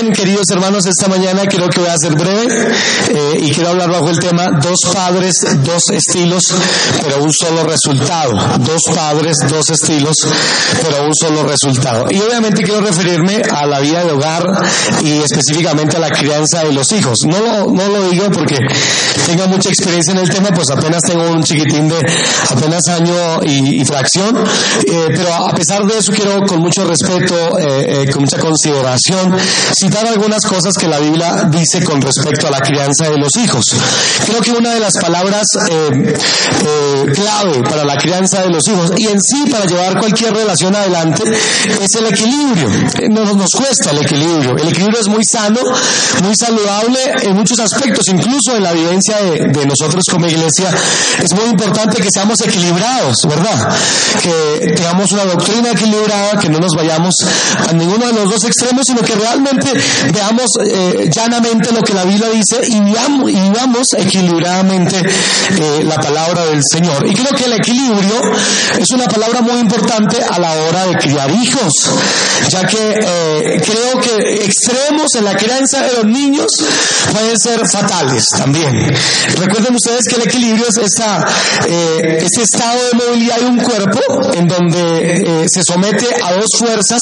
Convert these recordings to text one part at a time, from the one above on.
Bien, queridos hermanos, esta mañana creo que voy a ser breve eh, y quiero hablar bajo el tema dos padres, dos estilos, pero un solo resultado. Dos padres, dos estilos, pero un solo resultado. Y obviamente quiero referirme a la vida de hogar y específicamente a la crianza de los hijos. No lo, no lo digo porque tengo mucha experiencia en el tema, pues apenas tengo un chiquitín de apenas año y, fracción, eh, pero a pesar de eso quiero con mucho respeto, eh, con mucha consideración, citar algunas cosas que la Biblia dice con respecto a la crianza de los hijos. Creo que una de las palabras eh, eh, clave para la crianza de los hijos y en sí para llevar cualquier relación adelante es el equilibrio. No nos cuesta el equilibrio. El equilibrio es muy sano, muy saludable en muchos aspectos, incluso en la vivencia de, de nosotros como iglesia. Es muy importante que seamos equilibrados, ¿verdad? Que tengamos una doctrina equilibrada, que no nos vayamos a ninguno de los dos extremos, sino que realmente veamos eh, llanamente lo que la Biblia dice y veamos, y equilibradamente eh, la palabra del Señor. Y creo que el equilibrio es una palabra muy importante a la hora de criar hijos, ya que eh, creo que extremos en la crianza de los niños pueden ser fatales también. Recuerden ustedes que el equilibrio es esa, ese estado de movilidad de un cuerpo en donde se somete a dos fuerzas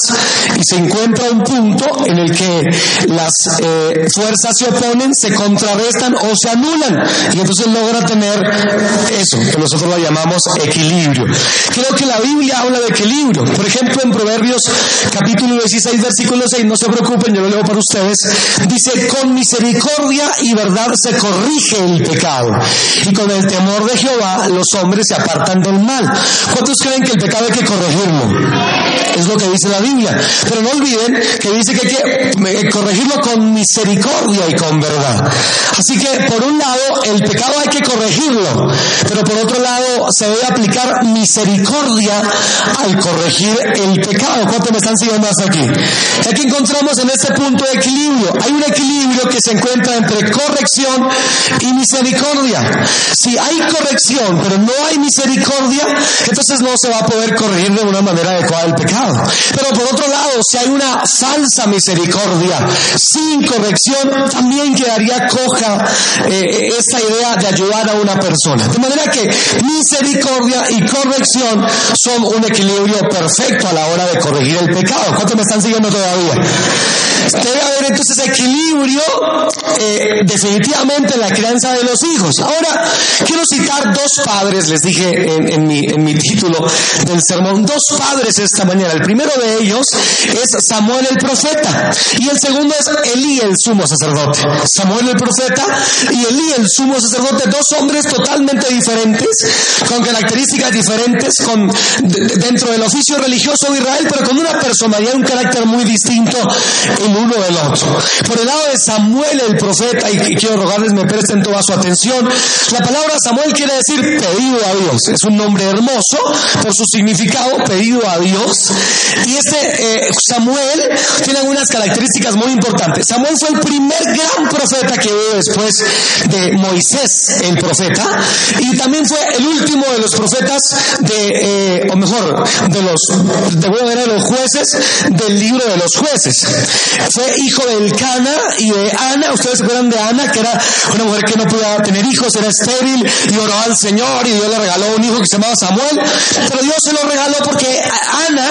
y se encuentra un punto en el que las eh, fuerzas se oponen, se contrarrestan o se anulan y entonces logra tener eso que nosotros lo llamamos equilibrio. Creo que la Biblia habla de equilibrio. Por ejemplo, en Proverbios capítulo 16, versículo 6, no se preocupen, yo lo leo para ustedes, dice, con misericordia y verdad se corrige el pecado y con el temor de Jehová los hombres se apartan del mal. ¿Cuántos creen que el pecado hay que corregirlo? Es lo que dice la Biblia. Pero no olviden que dice que hay que corregirlo con misericordia y con verdad. Así que por un lado el pecado hay que corregirlo, pero por otro lado se debe aplicar misericordia al corregir el pecado. ¿Cuánto me están siguiendo hasta aquí? Aquí encontramos en este punto de equilibrio. Hay un equilibrio que se encuentra entre corrección y misericordia. Si hay corrección, pero no hay misericordia, entonces no se va a poder corregir de una manera adecuada el pecado. Pero por otro lado, si hay una falsa misericordia, sin corrección, también quedaría coja eh, esta idea de ayudar a una persona. De manera que misericordia y corrección son un equilibrio perfecto a la hora de corregir el pecado. ¿Cuántos me están siguiendo todavía? Debe haber entonces equilibrio eh, definitivamente en la crianza de los hijos. Ahora, quiero citar dos padres, les dije en, mi, título del sermón, dos padres esta mañana. El primero de ellos es Samuel el profeta el segundo es Elí el sumo sacerdote. Samuel el profeta y Elí el sumo sacerdote, dos hombres totalmente diferentes, con características diferentes, dentro del oficio religioso de Israel, pero con una personalidad un carácter muy distinto el uno del otro. Por el lado de Samuel el profeta, y quiero rogarles me presten toda su atención, la palabra Samuel quiere decir pedido a Dios. Es un nombre hermoso por su significado, pedido a Dios. Y este eh, Samuel tiene algunas características muy importantes. Samuel fue el primer gran profeta que hubo después de Moisés, el profeta, y también fue el último de los profetas de, eh, o mejor, de los, de, de los jueces del libro de los jueces. Fue hijo de Cana y de Ana. Ustedes se acuerdan de Ana, que era una mujer que no podía tener hijos, era estéril y oró al Señor y Dios le regaló un hijo que se llamaba Samuel. Pero Dios se lo regaló porque Ana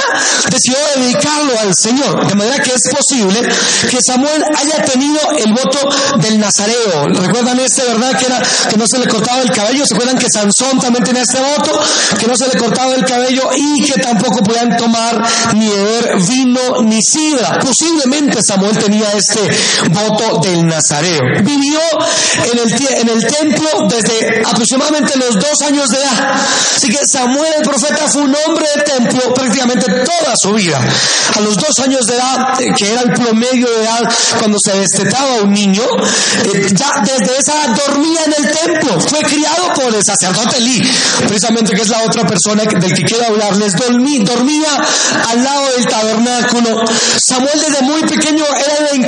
decidió dedicarlo al Señor. De manera que es posible que Samuel haya tenido el voto del Nazareo. ¿Recuerdan este, verdad? Que era que no se le cortaba el cabello. ¿Se acuerdan que Sansón también tenía este voto? Que no se le cortaba el cabello y que tampoco podían tomar ni beber vino ni sidra. Posiblemente Samuel tenía este voto del Nazareo. Vivió en el, en el templo desde aproximadamente los dos años de edad. Así que Samuel el profeta fue un hombre de templo prácticamente toda su vida. A los dos años de edad, eh, que era el promedio de edad cuando se destetaba un niño, eh, ya desde esa dormía en el templo. Fue criado por el sacerdote Lee. precisamente que es la otra persona del que quiero hablarles, dormía al lado del tabernáculo. Samuel desde muy pequeño era el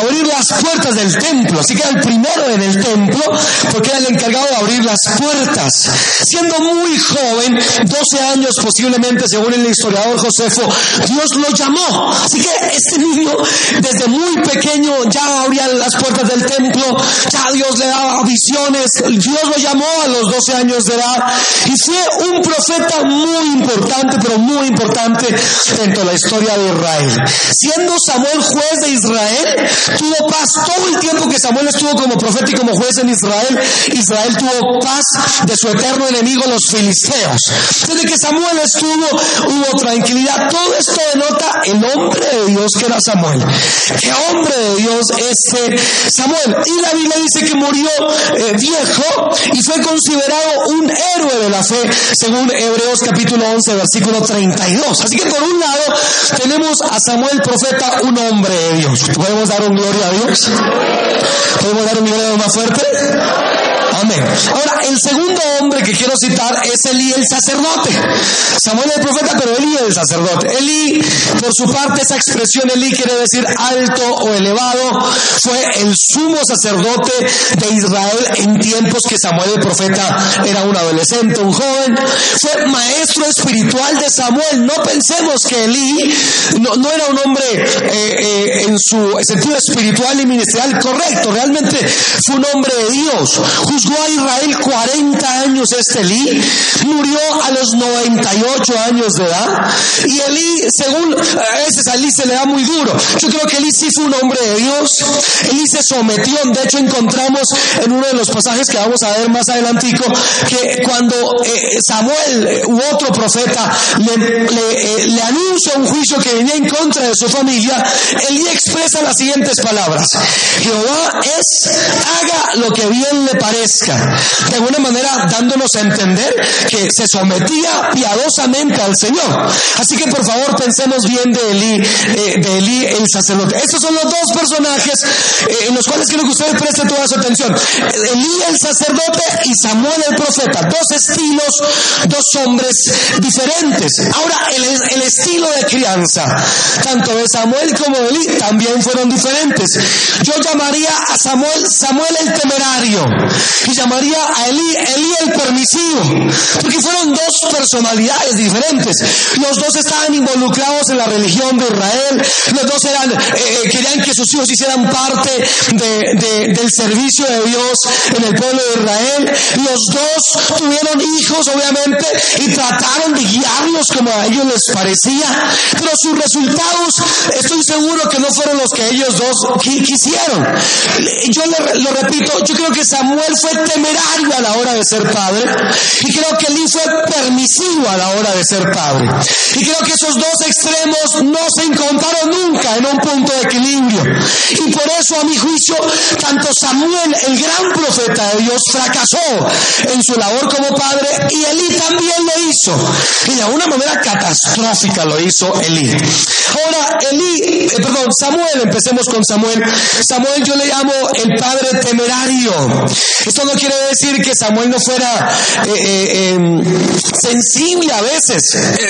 abrir las puertas del templo, así que era el primero en el templo porque era el encargado de abrir las puertas. Siendo muy joven, 12 años posiblemente, según el historiador Josefo, Dios lo llamó. Así que este niño desde muy pequeño ya abría las puertas del templo, ya Dios le daba visiones, Dios lo llamó a los 12 años de edad y fue un profeta muy importante, pero muy importante dentro de la historia de Israel. Siendo Samuel juez de Israel, tuvo paz todo el tiempo que Samuel estuvo como profeta y como juez en Israel. Israel tuvo paz de su eterno enemigo, los filisteos. Desde que Samuel estuvo, hubo tranquilidad. Todo esto denota el hombre de Dios que era Samuel. ¿Qué hombre de Dios ese Samuel? Y la Biblia dice que murió eh, viejo y fue considerado un héroe de la fe, según Hebreos capítulo 11, versículo 32. Así que por un lado tenemos a Samuel profeta, un hombre de Dios. ¿Podemos dar un gloria a Dios? ¿Podemos dar un gloria más fuerte? Amén. Ahora, el segundo hombre que quiero citar es Elí el sacerdote. Samuel el profeta, pero Elí el sacerdote. Elí, por su parte, esa expresión Elí quiere decir alto o elevado. Fue el sumo sacerdote de Israel en tiempos que Samuel el profeta era un adolescente, un joven. Fue maestro espiritual de Samuel. No pensemos que Elí no, era un hombre eh, eh, en su sentido espiritual y ministerial correcto. Realmente fue un hombre de Dios. A Israel 40 años este Elí. Murió a los 98 años de edad. Y Elí, según a veces a Elí se le da muy duro. Yo creo que Elí sí fue un hombre de Dios. Elí se sometió. De hecho, encontramos en uno de los pasajes que vamos a ver más adelantico que cuando eh, Samuel eh, u otro profeta le, le, le anuncia un juicio que venía en contra de su familia, Elí expresa las siguientes palabras. Jehová es, haga lo que bien le De alguna manera dándonos a entender que se sometía piadosamente al Señor. Así que por favor pensemos bien de Elí, eh, de Elí el sacerdote. Estos son los dos personajes eh, en los cuales quiero que ustedes presten toda su atención. Elí el sacerdote y Samuel el profeta. Dos estilos, dos hombres diferentes. Ahora el, el estilo de crianza, tanto de Samuel como de Elí, también fueron diferentes. Yo llamaría a Samuel Samuel el temerario y llamaría a Elí Elí el permisivo, porque fueron dos personalidades diferentes. Los dos estaban involucrados en la religión de Israel, los dos eran, eh, eh, querían que sus hijos hicieran parte de, del servicio de Dios en el pueblo de Israel. Los dos tuvieron hijos, obviamente, y trataron de guiarlos como a ellos les parecía, pero sus resultados, estoy seguro que no fueron los que ellos dos quisieron. Yo lo repito, yo creo que Samuel fue temerario a la hora de ser padre y creo que Elí fue permisivo a la hora de ser padre. Y creo que esos dos extremos no se encontraron nunca en un punto de equilibrio. Y por eso a mi juicio, tanto Samuel, el gran profeta de Dios, fracasó en su labor como padre y Elí también lo hizo. Y de una manera catastrófica lo hizo Elí. Ahora, Elí, eh, perdón, Samuel, empecemos con Samuel. Samuel yo le llamo el padre temerario. No quiere decir que Samuel no fuera eh, eh, em, sensible a veces.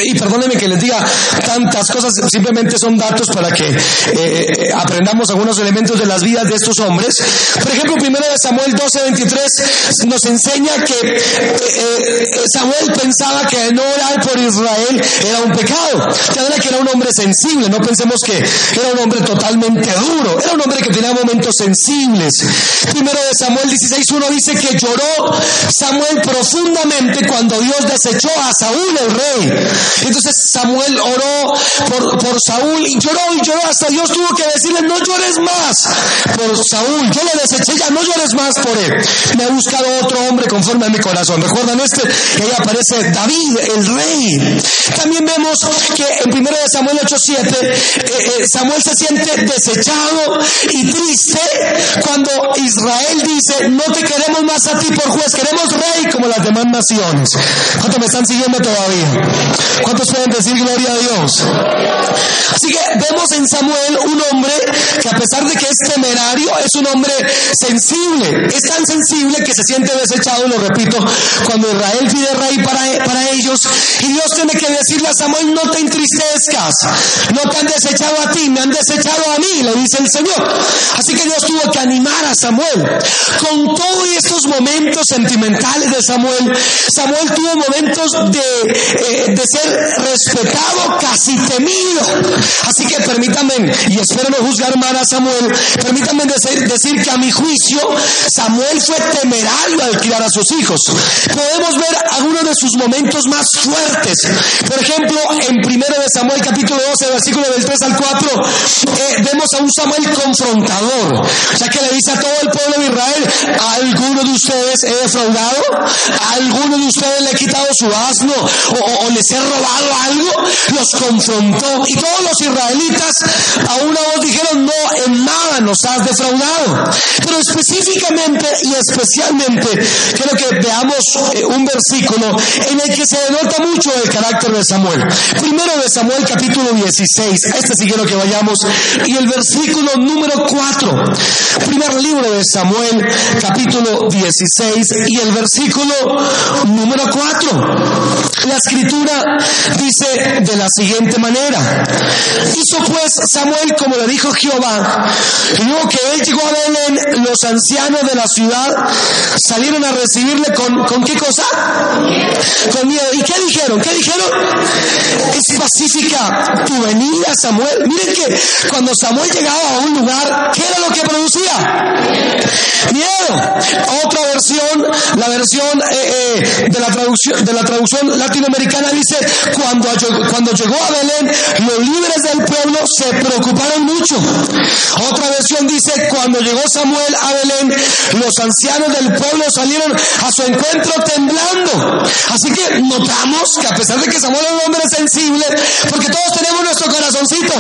y perdónenme que les diga tantas cosas, simplemente son datos para que aprendamos algunos elementos de las vidas de estos hombres. Por ejemplo, primero de Samuel 12, 23 nos enseña que Samuel pensaba que no orar por Israel era un pecado. Que era un hombre sensible, no pensemos que era un hombre totalmente duro, era un hombre que tenía momentos sensibles. Primero de Samuel 16.1 dice que lloró Samuel profundamente cuando Dios desechó a Saúl el rey. Entonces Samuel oró por, por Saúl y lloró y lloró hasta Dios tuvo que decirle no llores más por Saúl, yo lo deseché ya, no llores más por él. Me ha buscado otro hombre conforme a mi corazón. ¿Recuerdan este? Que ahí aparece David, el rey. También vemos que en primero de Samuel 8.7 eh, eh, Samuel se siente desechado y triste cuando Israel dice, no te queremos más a ti por juez, queremos rey como las demás naciones. ¿Cuántos me están siguiendo todavía? ¿Cuántos pueden decir gloria a Dios? Así que vemos en Samuel un hombre que a pesar de que es temerario, es un hombre sensible. Es tan sensible que se siente desechado, lo repito, cuando Israel pide rey para, para Y Dios tiene que decirle a Samuel, no te entristezcas, no te han desechado a ti, me han desechado a mí, le dice el Señor. Así que Dios tuvo que animar a Samuel. Con todos estos momentos sentimentales de Samuel, Samuel tuvo momentos de, eh, ser respetado, casi temido. Así que permítanme, y espero no juzgar mal a Samuel, permítanme decir, decir que a mi juicio Samuel fue temerario al criar a sus hijos. Podemos ver algunos de sus momentos más fuertes. Por ejemplo, en 1 de Samuel capítulo 12, versículo del 3 al 4, eh, vemos a un Samuel confrontador, ya que le dice a todo el pueblo de Israel, ¿a alguno de ustedes he defraudado? ¿A alguno de ustedes le he quitado su asno o, o les he robado algo? Los confrontó y todos los israelitas a una voz dijeron, no, en nada nos has defraudado. Pero específicamente y especialmente quiero que veamos eh, un versículo en el que se denota mucho el carácter de Samuel. Primero de Samuel capítulo 16, este sí quiero que vayamos, y el versículo número 4. Primer libro de Samuel capítulo 16 y el versículo número 4. La escritura dice de la siguiente manera. Hizo pues Samuel como le dijo Jehová. Y luego que él llegó a Belén, los ancianos de la ciudad salieron a recibirle con, ¿con qué cosa? Con miedo. ¿Y qué dijeron? ¿Qué dijeron? Es pacífica tu venida, Samuel. Miren que cuando Samuel llegaba a un lugar, ¿qué era lo que producía? Miedo. Otra versión, la versión eh, eh, de, la traducción, de la traducción latinoamericana dice, cuando, cuando llegó a Belén, los líderes del pueblo se preocuparon mucho. Otra versión dice, cuando llegó Samuel a Belén, los ancianos del pueblo salieron a su encuentro temblando. Así que que a pesar de que Samuel es un hombre sensible, porque todos tenemos nuestro corazoncito.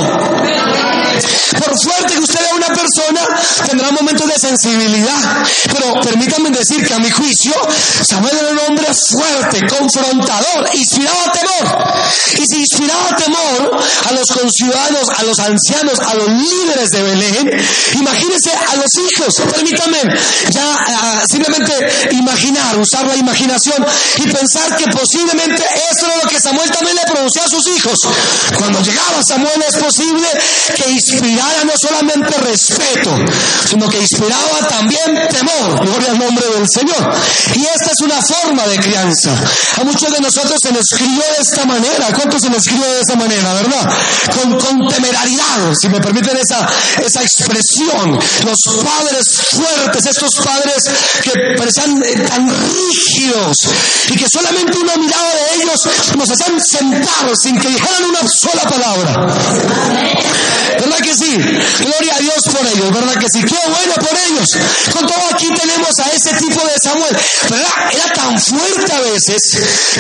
Por fuerte que usted vea una persona, tendrá momentos de sensibilidad. Pero permítanme decir que a mi juicio, Samuel era un hombre fuerte, confrontador, inspiraba temor. Y si inspiraba temor a los conciudadanos, a los ancianos, a los líderes de Belén, imagínense a los hijos. Permítanme ya ah, simplemente imaginar, usar la imaginación y pensar que posiblemente eso era lo que Samuel también le producía a sus hijos. Cuando llegaba Samuel es posible que inspirara no solamente respeto, sino que inspiraba también temor. Gloria al nombre del Señor. Y esta es una forma de crianza. A muchos de nosotros se nos crió de esta manera. ¿Cuántos se nos crió de esta manera, verdad? Con, con temeraridad, si me permiten esa, esa expresión. Los padres fuertes, estos padres que parecían eh, tan rígidos y que solamente una mirada de ellos nos hacían sentar sin que dijeran una sola palabra. ¿Verdad que sí? Gloria a Dios por ellos, ¿verdad que sí? Qué bueno por ellos. Con todo aquí tenemos a ese tipo de Samuel. ¿Verdad? Era tan fuerte a veces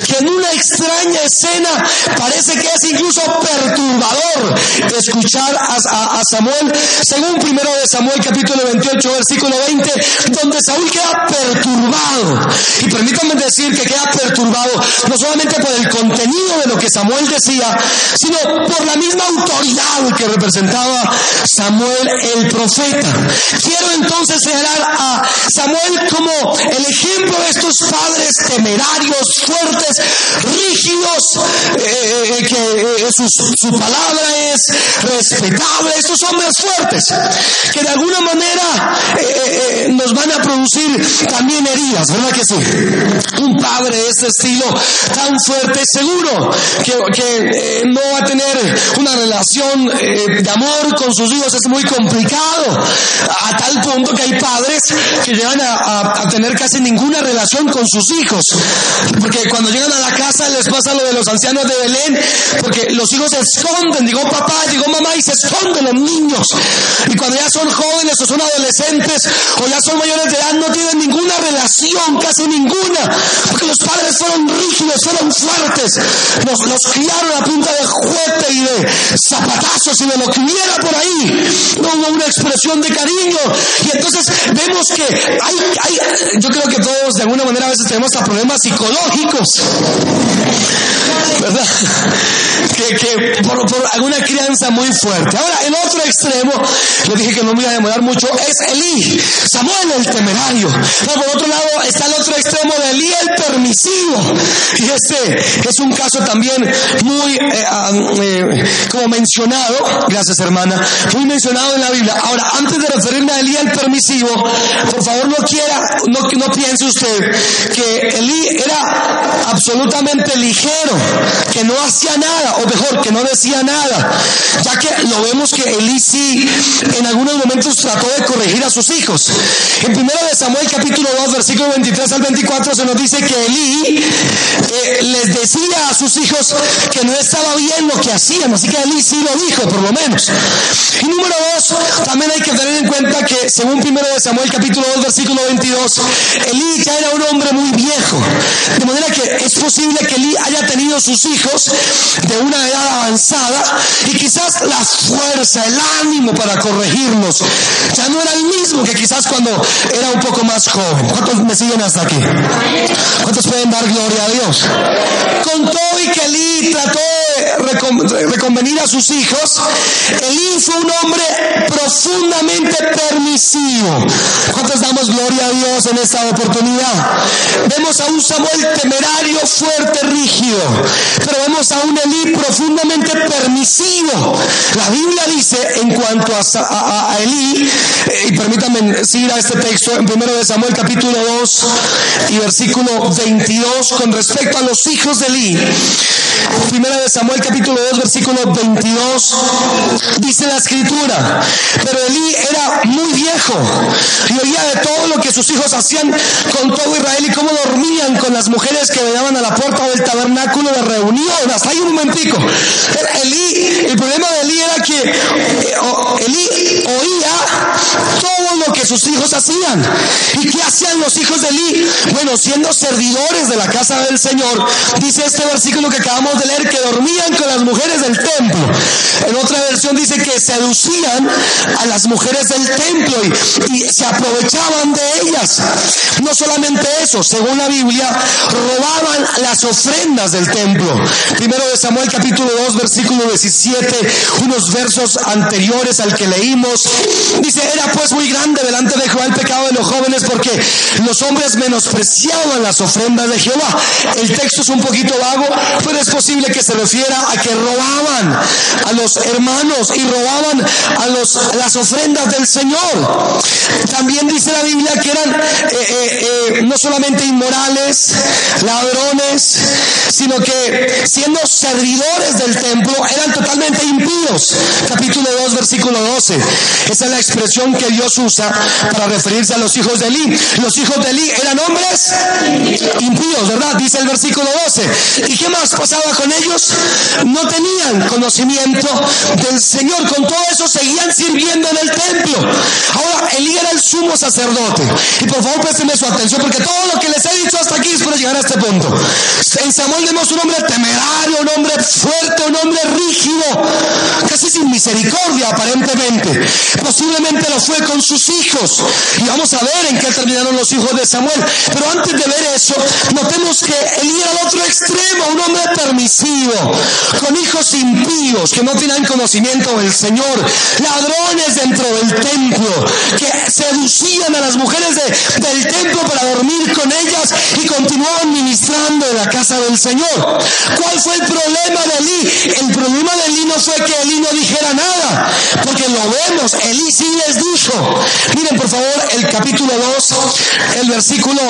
que en una extraña escena parece que es incluso perturbador escuchar a, Samuel, según primero de Samuel capítulo 28 versículo 20, donde Saúl queda perturbado. Y permítanme decir que queda perturbado no solamente por el contenido de lo que Samuel decía, sino por la misma autoridad que representaba Samuel el profeta. Quiero entonces señalar a Samuel como el ejemplo de estos padres temerarios, fuertes, rígidos, eh, eh, que eh, su, palabra es respetable, estos hombres fuertes, que de alguna manera también heridas, ¿verdad que sí? Un padre de este estilo tan fuerte, seguro que, que no va a tener una relación de amor con sus hijos, es muy complicado, a tal punto que hay padres que llegan a tener casi ninguna relación con sus hijos, porque cuando llegan a la casa les pasa lo de los ancianos de Belén, porque los hijos se esconden, digo papá, digo mamá, y se esconden los niños. Y cuando ya son jóvenes o son adolescentes o ya son mayores de edad, no tienen ninguna relación, casi ninguna, porque los padres fueron rígidos, fueron fuertes, los, los criaron a punta de juguete y de zapatazos y de lo que hubiera por ahí. No hubo una expresión de cariño. Y entonces vemos que hay, hay, yo creo que todos de alguna manera a veces tenemos hasta problemas psicológicos. ¿Verdad? Que, por, alguna crianza muy fuerte. Ahora, el otro extremo, yo dije que no me iba a demorar mucho, es Elí, Samuel el Pero por otro lado está el otro extremo de Elí el permisivo. Y este es un caso también muy, eh, eh, como mencionado, gracias hermana, muy mencionado en la Biblia. Ahora, antes de referirme a Elí el permisivo, por favor no quiera, no, no piense usted que Elí era absolutamente ligero, que no hacía nada, o mejor, que no decía nada, ya que lo vemos que Elí sí en algunos momentos trató de corregir a sus hijos. En 1 de Samuel capítulo 2, versículo 23 al 24 se nos dice que Elí eh, les decía a sus hijos que no estaba bien lo que hacían, así que Elí sí lo dijo, por lo menos. Y número dos, también hay que tener en cuenta que según 1 de Samuel capítulo 2, versículo 22, Elí ya era un hombre muy viejo, de manera que es posible que Elí haya tenido sus hijos de una edad avanzada y quizás la fuerza, el ánimo para corregirlos ya no era el mismo que quizás cuando era un poco más joven. ¿Cuántos me siguen hasta aquí? ¿Cuántos pueden dar gloria a Dios? Con todo y que Elí trató de reconvenir a sus hijos, Elí fue un hombre profundamente permisivo. ¿Cuántos damos gloria a Dios en esta oportunidad? Vemos a un Samuel temerario, fuerte, rígido, pero vemos a un Elí profundamente permisivo. La Biblia dice en cuanto a, Elí, eh, y permítanme seguir a este texto en primero de Samuel capítulo 2 y versículo 22 con respecto a los hijos de Elí. Primera de Samuel capítulo 2 versículo 22 dice la escritura, pero Elí era muy viejo y oía de todo lo que sus hijos hacían con todo Israel y cómo dormían con las mujeres que venían a la puerta del tabernáculo de reunión. Hasta ahí un momentico. Elí, el problema de Elí era sus hijos hacían. ¿Y qué hacían los hijos de Elí? Bueno, siendo servidores de la casa del Señor, dice este versículo que acabamos de leer, que dormían con las mujeres del templo. En otra versión dice que seducían a las mujeres del templo y, y se aprovechaban de ellas. No solamente eso, según la Biblia, robaban las ofrendas del templo. Primero de Samuel capítulo 2 versículo 17, unos versos anteriores al que leímos, dice, era pues muy grande delante de Jehová el pecado de los jóvenes porque los hombres menospreciaban las ofrendas de Jehová. El texto es un poquito vago, pero es posible que se refiera a que robaban a los hermanos y robaban a, los, las ofrendas del Señor. También dice la Biblia que eran eh, eh, eh, no solamente inmorales, ladrones, sino que siendo servidores del templo eran Capítulo 2, versículo 12. Esa es la expresión que Dios usa para referirse a los hijos de Eli. Los hijos de Eli eran hombres impíos, ¿verdad? Dice el versículo 12. ¿Y qué más pasaba con ellos? No tenían conocimiento del Señor. Con todo eso seguían sirviendo en el templo. Ahora, Elí era el sumo sacerdote. Y por favor, présteme su atención porque todo lo que les he dicho hasta aquí es para llegar a este punto. En Samuel vemos un hombre temerario, un hombre fuerte, un hombre rígido, casi sin misericordia aparentemente. Posiblemente lo fue con sus hijos. Y vamos a ver en qué terminaron los hijos de Samuel. Pero antes de ver eso, notemos que Elí era el otro extremo, un hombre permisivo, con hijos impíos que no tienen conocimiento del Señor, ladrones dentro del templo, que seducían a las mujeres de, del templo para dormir con ellas y continuaban ministrando en la casa del Señor. ¿Cuál fue el problema de Elí? El problema de Elí no fue que Elí no dijera nada, porque lo vemos, Elí sí les dijo. Miren por favor el capítulo 2, el versículo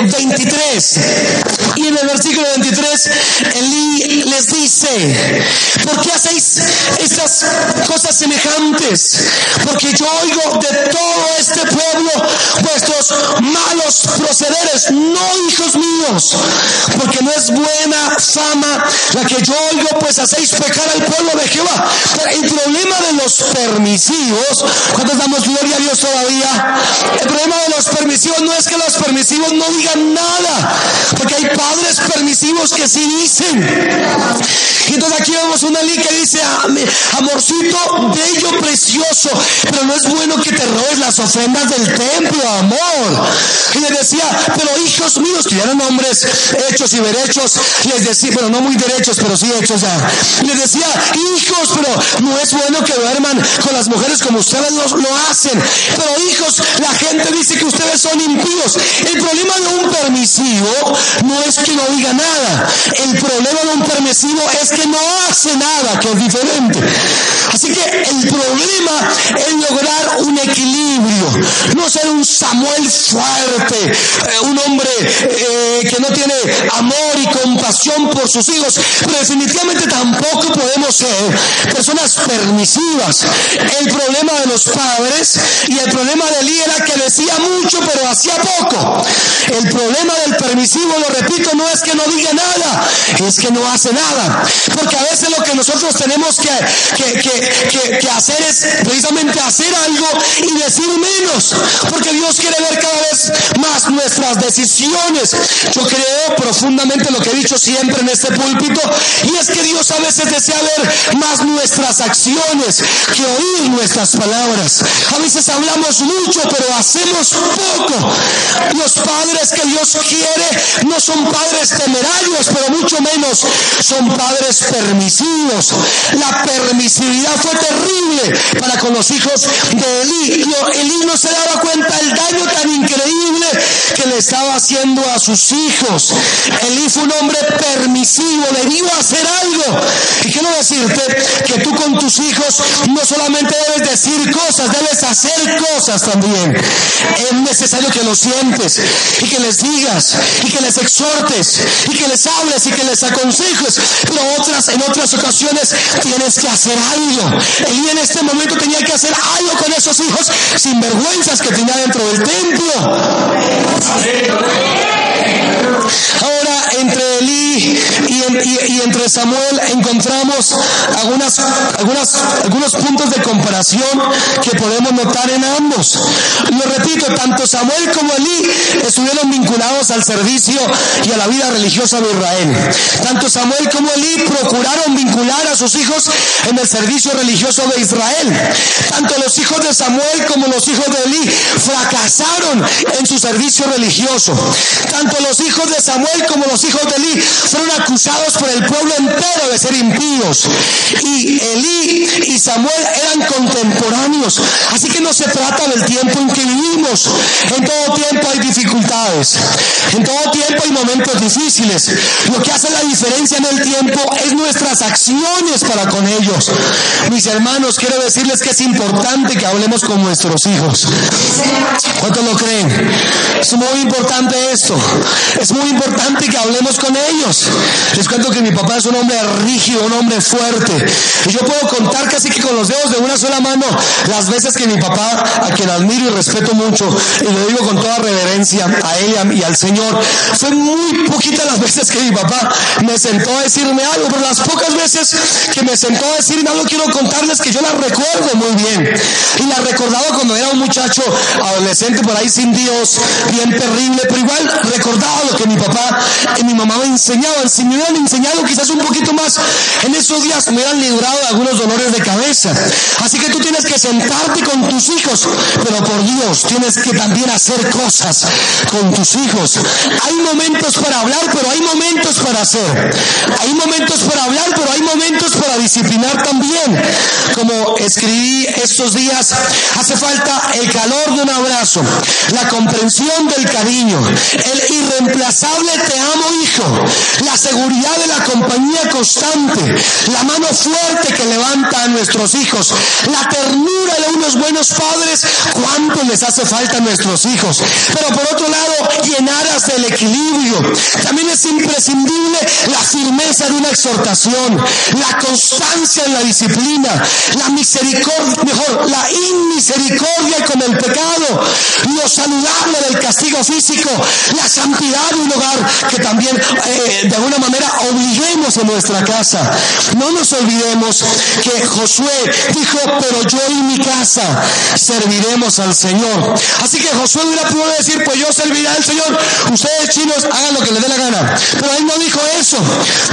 23. Eh, y en el versículo 23, Elí les dice, ¿por qué hacéis estas cosas semejantes? Porque yo oigo de todo este pueblo vuestros malos procederes, no hijos míos, porque no es buena fama la que yo oigo, pues hacéis pecar al pueblo de Jehová. Pero el problema de los permisivos, cuando damos gloria a Dios todavía, el problema de los permisivos no es que los permisivos no digan nada, porque hay padres permisivos que sí dicen. Y entonces aquí vemos una Eli que dice, amorcito bello, precioso, pero no es bueno que te robes las ofrendas del templo, amor. Y le decía, pero hijos míos, que eran hombres hechos y derechos, les decía, pero no muy derechos, pero sí hechos ya. Les decía, hijos, pero no es bueno que duerman con las mujeres como ustedes lo, hacen. Pero hijos, la gente dice que ustedes son impíos. El problema de un permisivo no es que no diga nada. El problema de un permisivo es que no hace nada, que es diferente. Así que el problema es lograr un equilibrio, no ser un Samuel fuerte, eh, un hombre eh, que no tiene amor y compasión por sus hijos, pero definitivamente tampoco podemos ser personas permisivas. El problema de los padres y el problema de Elí era que decía mucho pero hacía poco. El problema del permisivo, lo repito, no es que no diga nada, es que no hace nada. Porque a veces lo que nosotros tenemos que, que, que, hacer es precisamente hacer algo y decir menos. Porque Dios quiere ver cada vez más nuestras decisiones. Yo creo profundamente lo que he dicho siempre en este púlpito y es que Dios a veces desea ver más nuestras acciones que oír nuestras palabras. A veces hablamos mucho pero hacemos poco. Los padres que Dios quiere no son padres temerarios pero mucho menos son padres permisivos. La permisividad fue terrible para con los hijos de Elí. Elí no se daba cuenta del daño tan increíble que le estaba haciendo a sus hijos. Elí fue un hombre permisivo, debió hacer algo. Y quiero decirte que tú con tus hijos no solamente debes decir cosas, debes hacer cosas también. Es necesario que lo sientes y que les digas y que les exhortes y que les hables y que les aconsejes. Pero otras, en otras ocasiones tienes que hacer algo. Elí en este momento tenía que hacer algo con esos hijos sin vergüenzas que tenía dentro del templo. Samuel encontramos algunas, algunas, algunos puntos de comparación que podemos notar en ambos. Lo repito, tanto Samuel como Elí estuvieron vinculados al servicio y a la vida religiosa de Israel. Tanto Samuel como Elí procuraron vincular a sus hijos en el servicio religioso de Israel. Tanto los hijos de Samuel como los hijos de Elí fracasaron en su servicio religioso. Tanto los hijos de Samuel como los hijos de Elí fueron acusados por el pueblo entero de ser impíos. Y Elí y Samuel eran contemporáneos. Así que no se trata del tiempo en que vivimos. En todo tiempo hay dificultades. En todo tiempo hay momentos difíciles. Lo que hace la diferencia en el tiempo es nuestras acciones para con ellos. Mis hermanos, quiero decirles que es importante que hablemos con nuestros hijos. ¿Cuántos lo creen? Es muy importante esto. Es muy importante que hablemos con ellos. Les cuento que mi papá es un hombre rígido, un hombre fuerte. Y yo puedo contar casi que con los dedos de una sola mano las veces que mi papá, a quien admiro y respeto mucho, y lo digo con toda reverencia a ella y al Señor, fue muy poquitas las veces que mi papá me sentó a decirme algo, pero las pocas veces que me sentó a decirme algo quiero contarles que yo las recuerdo muy bien. Y las recordaba cuando era un muchacho adolescente por ahí sin Dios, bien terrible, pero igual recordaba lo que mi papá y mi mamá me enseñaban. Si me hubieran enseñado quizás un poquito más, en esos días me hubieran librado de algunos dolores de cabeza. Así que tú tienes que sentarte con tus hijos, pero por Dios tienes que también hacer cosas con tus hijos. Hay momentos para hablar, pero hay momentos para hacer. Hay momentos para hablar, pero hay momentos para disciplinar también. Como escribí estos días, hace falta el calor de un abrazo, la comprensión del cariño, el irreemplazable te amo hijo, la seguridad de la compañía constante, la mano fuerte que levanta a nuestros hijos, la ternura de unos buenos padres, cuánto les hace falta a nuestros hijos. Pero por otro lado, llenar hasta el equilibrio. También es imprescindible la firmeza de una exhortación, la constancia en la disciplina, la misericordia, mejor, la inmisericordia con el pecado, lo saludable del castigo físico, la santidad de un hogar que también eh, de alguna manera obliguemos nuestra casa. No nos olvidemos que Josué dijo, pero yo y mi casa serviremos al Señor. Así que Josué hubiera podido decir, pues yo serviré al Señor. Ustedes chinos hagan lo que les dé la gana. Pero él no dijo, eso.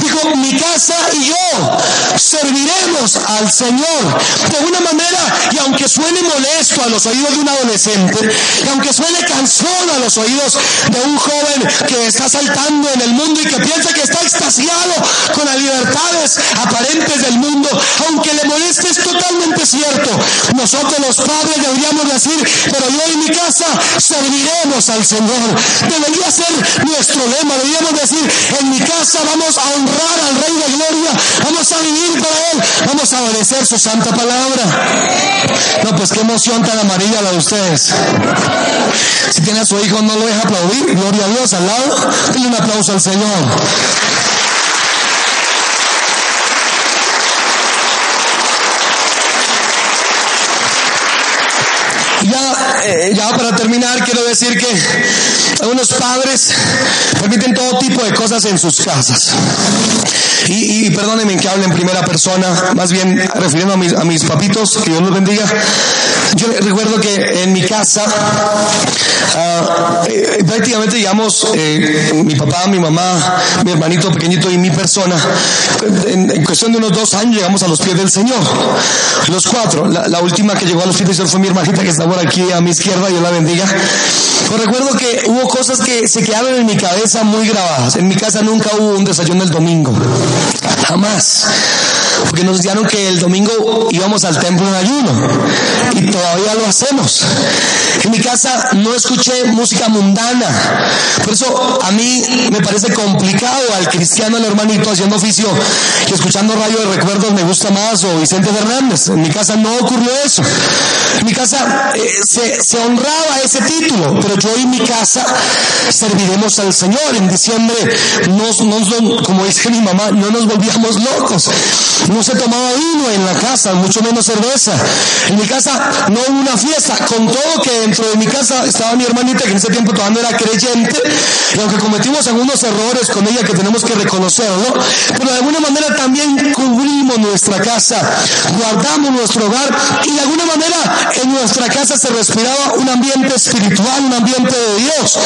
Dijo, mi casa y yo serviremos al Señor. De una manera, y aunque suene molesto a los oídos de un adolescente, y aunque suene cansón a los oídos de un joven que está saltando en el mundo y que piensa que está extasiado con las libertades aparentes del mundo, aunque le moleste es totalmente cierto. Nosotros los padres deberíamos decir, pero yo en mi casa serviremos al Señor. Debería ser nuestro lema, deberíamos decir, en mi casa vamos a honrar al Rey de Gloria, vamos a vivir para Él, vamos a obedecer su santa palabra. No, pues qué emoción tan amarilla la de ustedes. Si tiene a su hijo, no lo deja aplaudir, gloria a Dios al lado, denle un aplauso al Señor. Ya, para terminar, quiero decir que algunos padres permiten todo tipo de cosas en sus casas. Y, y perdónenme que hable en primera persona, más bien refiriendo a mis, a mis papitos, que Dios los bendiga. Yo recuerdo que en mi casa, uh, eh, prácticamente, digamos, eh, mi papá, mi mamá, mi hermanito pequeñito y mi persona, en, en, cuestión de unos dos años llegamos a los pies del Señor. Los cuatro. La, la última que llegó a los pies del Señor fue mi hermanita que está por aquí a mi izquierda, Dios la bendiga. Pero recuerdo que hubo cosas que se quedaron en mi cabeza muy grabadas. En mi casa nunca hubo un desayuno el domingo. Jamás. Porque nos dijeron que el domingo íbamos al templo en ayuno. Y todavía lo hacemos. En mi casa no escuché música mundana. Por eso a mí me parece complicado al cristiano, al hermanito haciendo oficio y escuchando radio de recuerdos me gusta más o Vicente Fernández. En mi casa no ocurrió eso. En mi casa eh, se, honraba ese título, pero yo en mi casa serviremos al Señor. En diciembre, no, no, como dice mi mamá, no nos volvíamos locos. No se tomaba vino en la casa, mucho menos cerveza. En mi casa no hubo una fiesta, con todo que dentro de mi casa estaba mi hermanita que en ese tiempo todavía no era creyente, y aunque cometimos algunos errores con ella que tenemos que reconocerlo, pero de alguna manera también cubrimos nuestra casa, guardamos nuestro hogar y de alguna manera en nuestra casa se respiraba un ambiente espiritual, un ambiente de Dios.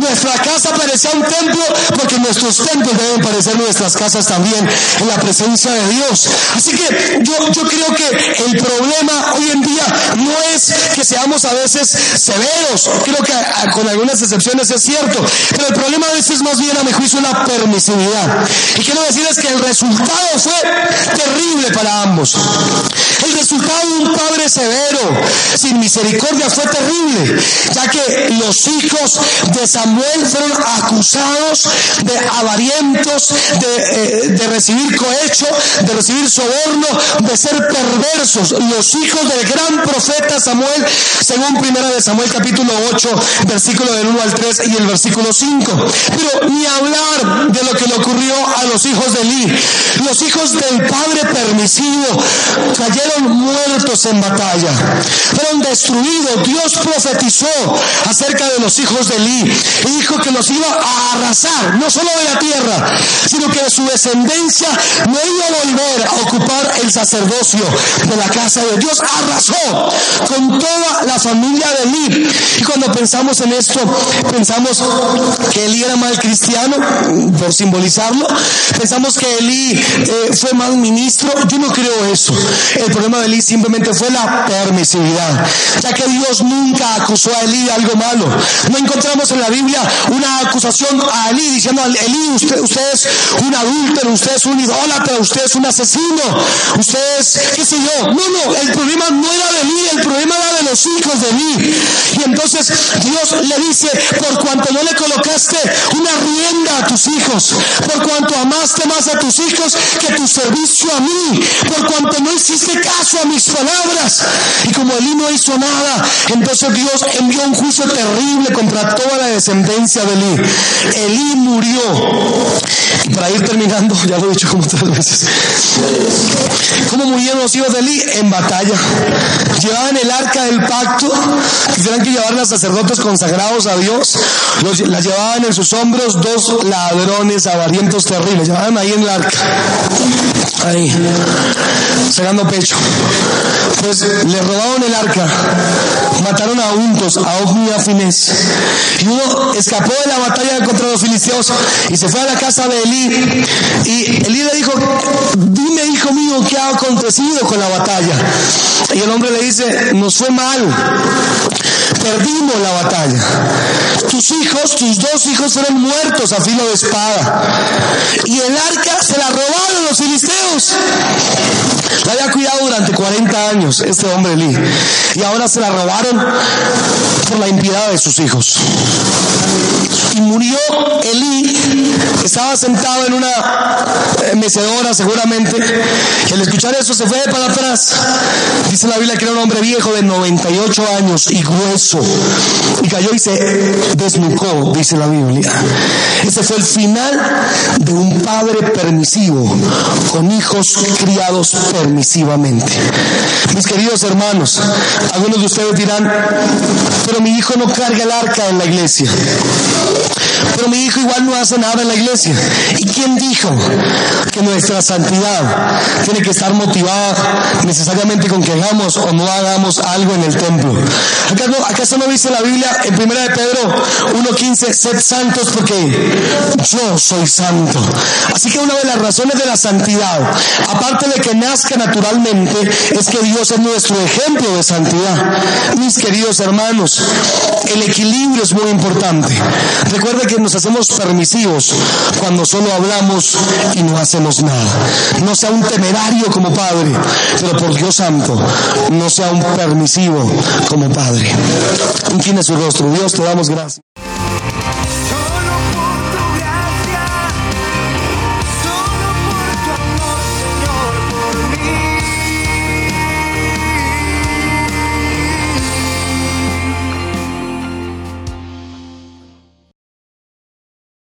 Nuestra casa parecía un templo porque nuestros templos deben parecer nuestras casas también en la presencia de Dios. Así que yo creo que el problema hoy en día no es que seamos a veces severos, creo que con algunas excepciones es cierto, pero el problema a veces más bien a mi juicio la permisividad. Y quiero decirles que el resultado fue terrible para ambos. El resultado de un padre severo, sin misericordia, fue terrible, ya que los hijos de Samuel fueron acusados de avarientos, de, eh, de recibir cohecho, de recibir soborno, de ser perversos. Los hijos del gran profeta Samuel, según primera de Samuel capítulo 8, versículo del 1 al 3 y el versículo 5. Pero ni hablar de lo que le ocurrió a los hijos de Eli. Los hijos del padre permisivo cayeron muertos en batalla. Fueron destruidos. Dios profetizó acerca de los hijos de Eli y dijo que los iba a arrasar, no solo de la tierra, sino que de su descendencia no iba a volver a ocupar el sacerdocio de la casa de Dios. Arrasó con toda la familia de Eli. Y cuando pensamos en esto, pensamos que Eli era mal cristiano, por simbolizarlo. Pensamos que Eli eh, fue mal ministro. Yo no creo eso. El problema de Eli simplemente fue la permisividad, ya que Dios nunca acusó a Eli de algo malo. No encontramos en la Biblia una acusación a Eli diciendo, Eli, usted, usted es un adúltero, usted es un idólatra, usted es un asesino, usted es, qué sé yo. No, no, el problema no era de Eli, el problema era de los hijos de Eli. Y entonces Dios le dice, por cuanto no le colocaste una rienda a tus hijos, por cuanto amaste más a tus hijos que tu servicio a mí, por cuanto no hiciste caso a mis palabras. Y como Elí no hizo nada, entonces Dios envió un juicio terrible contra toda la descendencia de Elí. Elí murió. Para ir terminando, ya lo he dicho como tres veces. ¿Cómo murieron los hijos de Elí? En batalla. Llevaban el arca del pacto, tenían que llevar los sacerdotes consagrados a Dios. Los, la llevaban en sus hombros dos ladrones avarientos terribles. Llevaban ahí en el arca. ahí, sacando pecho. Pues le robaron el arca, mataron a Untos, a Ogni y a Finés. Y uno escapó de la batalla contra los filisteos y se fue a la casa de Elí. Y Elí le dijo, dime mío, ¿qué ha acontecido con la batalla? Y el hombre le dice, nos fue mal, perdimos la batalla. Tus hijos, tus dos hijos fueron muertos a filo de espada. Y el arca se la robaron los filisteos. La había cuidado durante 40 años este hombre Elí. Y ahora se la robaron por la impiedad de sus hijos. Y murió Elí. Estaba sentado en una mecedora seguramente. Y al escuchar eso se fue para atrás. Dice la Biblia que era un hombre viejo de 98 años y grueso. Y cayó y se desnucó, dice la Biblia. Ese fue el final de un padre permisivo con hijos criados permisivamente. Mis queridos hermanos, algunos de ustedes dirán, pero mi hijo no carga el arca en la iglesia. Pero mi hijo igual no hace nada en la iglesia. ¿Y quién dijo que nuestra santidad tiene que estar motivada necesariamente con que hagamos o no hagamos algo en el templo? ¿Acaso no dice la Biblia en 1 de Pedro 1.15, sed santos porque yo soy santo? Así que una de las razones de la santidad, aparte de que nazca naturalmente, es que Dios es nuestro ejemplo de santidad. Mis queridos hermanos, el equilibrio es muy importante. Recuerde que nos hacemos permisivos cuando solo hablamos y no hacemos nada. No sea un temerario como padre, pero por Dios santo, no sea un permisivo como padre. Incline su rostro. Dios, te damos gracias.